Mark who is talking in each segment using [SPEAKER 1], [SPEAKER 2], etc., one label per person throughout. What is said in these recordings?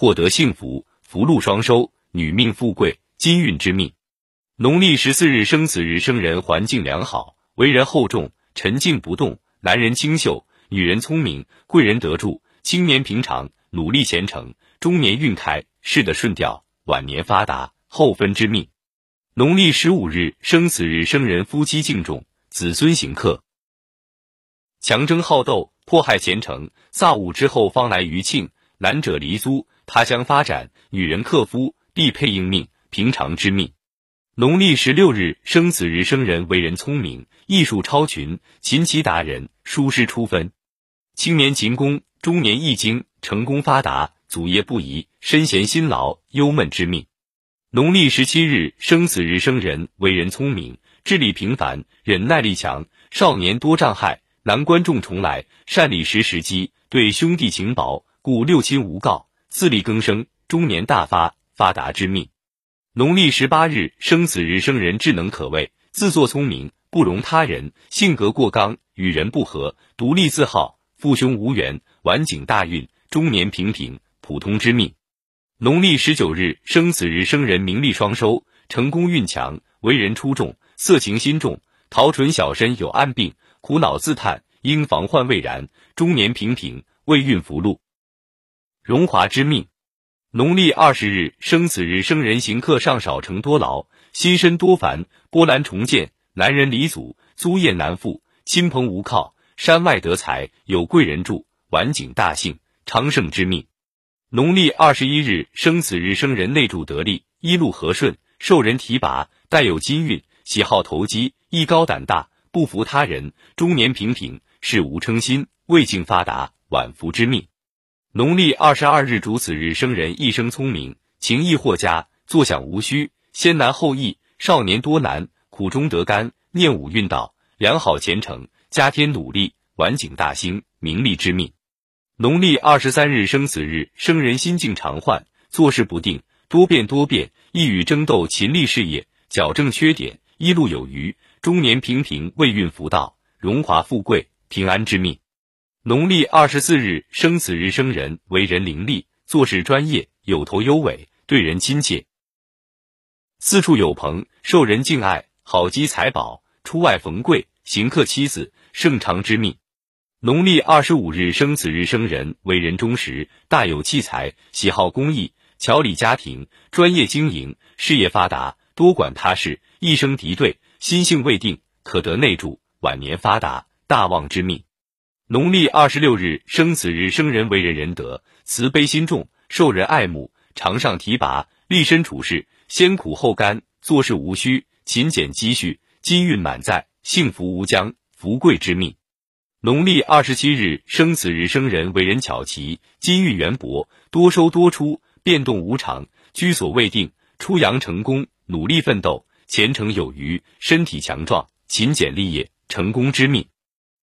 [SPEAKER 1] 获得幸福，福禄双收，女命富贵，金运之命。农历十四日生此日生人环境良好，为人厚重，沉静不动，男人清秀，女人聪明，贵人得助，青年平常，努力虔诚，中年运开，事的顺调，晚年发达，后分之命。农历十五日生此日生人夫妻敬重，子孙行克。强争好斗，迫害前程，萨午之后方来余庆。男者离租他乡发展，女人克夫必配应命，平常之命。农历十六日生此日生人为人聪明，艺术超群，琴棋达人，书诗出分。青年勤工，中年易经，成功发达，祖业不移，身闲辛劳，忧闷之命。农历十七日生此日生人为人聪明，智力平凡，忍耐力强，少年多障害。难关重重来，善理时时机，对兄弟情薄，故六亲无告，自力更生，中年大发，发达之命。农历十八日生此日生人智能可畏，自作聪明，不容他人，性格过刚，与人不和，独立自好，父兄无缘，晚景大运，中年平平，普通之命。农历十九日生此日生人名利双收，成功运强，为人出众，色情心重，桃唇小身有暗病。苦恼自叹，应防患未然。中年平平，未运福禄，荣华之命。农历二十日生此日生人行客上少成多劳，心身多烦，波澜重建。男人离祖，租业难复，亲朋无靠。山外得财，有贵人助，晚景大幸，昌盛之命。农历二十一日生此日生人内助得力，一路和顺，受人提拔，带有金运，喜好投机，艺高胆大。不服他人，中年平平，事无称心，未竟发达，晚福之命。农历二十二日主此日生人一生聪明，情义或佳，坐享无虚，先难后易，少年多难，苦中得甘，念武运道，良好前程，加添努力，晚景大兴，名利之命。农历二十三日生此日生人心境常患，做事不定，多变多变，一语争斗，勤力事业，矫正缺点，一路有余。中年平平，未运福道，荣华富贵，平安之命。农历二十四日生此日生人，为人伶俐，做事专业，有头有尾，对人亲切，四处有朋，受人敬爱，好积财宝，出外逢贵，行客妻子，盛长之命。农历二十五日生此日生人，为人忠实，大有器材，喜好公益，调理家庭，专业经营，事业发达，多管他事，一生敌对。心性未定，可得内助，晚年发达，大旺之命。农历二十六日生此日生人为人仁德，慈悲心重，受人爱慕，常上提拔，立身处世，先苦后甘，做事无虚，勤俭积蓄，金运满载，幸福无疆，福贵之命。农历二十七日生此日生人为人巧奇，金运渊博，多收多出，变动无常，居所未定，出洋成功，努力奋斗。前程有余，身体强壮，勤俭立业，成功之命。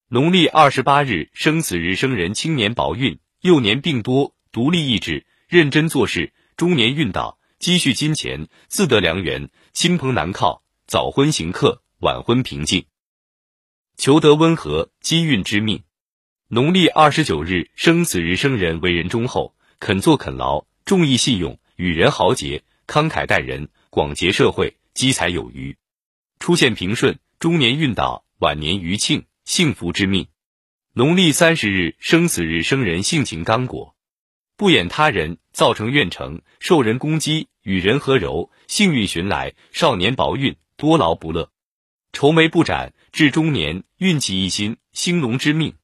[SPEAKER 1] 农历二十八日生此日生人青年薄运，幼年病多，独立意志，认真做事。中年运到，积蓄金钱，自得良缘，亲朋难靠。早婚行客，晚婚平静。求得温和，机运之命。农历二十九日生此日生人为人忠厚，肯做肯劳，重义信用，与人豪杰，慷慨待人，广结社会。积财有余，出现平顺，中年运到，晚年余庆，幸福之命。农历三十日生死日生人性情刚果，不掩他人，造成怨成，受人攻击，与人和柔，幸运寻来。少年薄运，多劳不乐，愁眉不展，至中年运气一新，兴隆之命。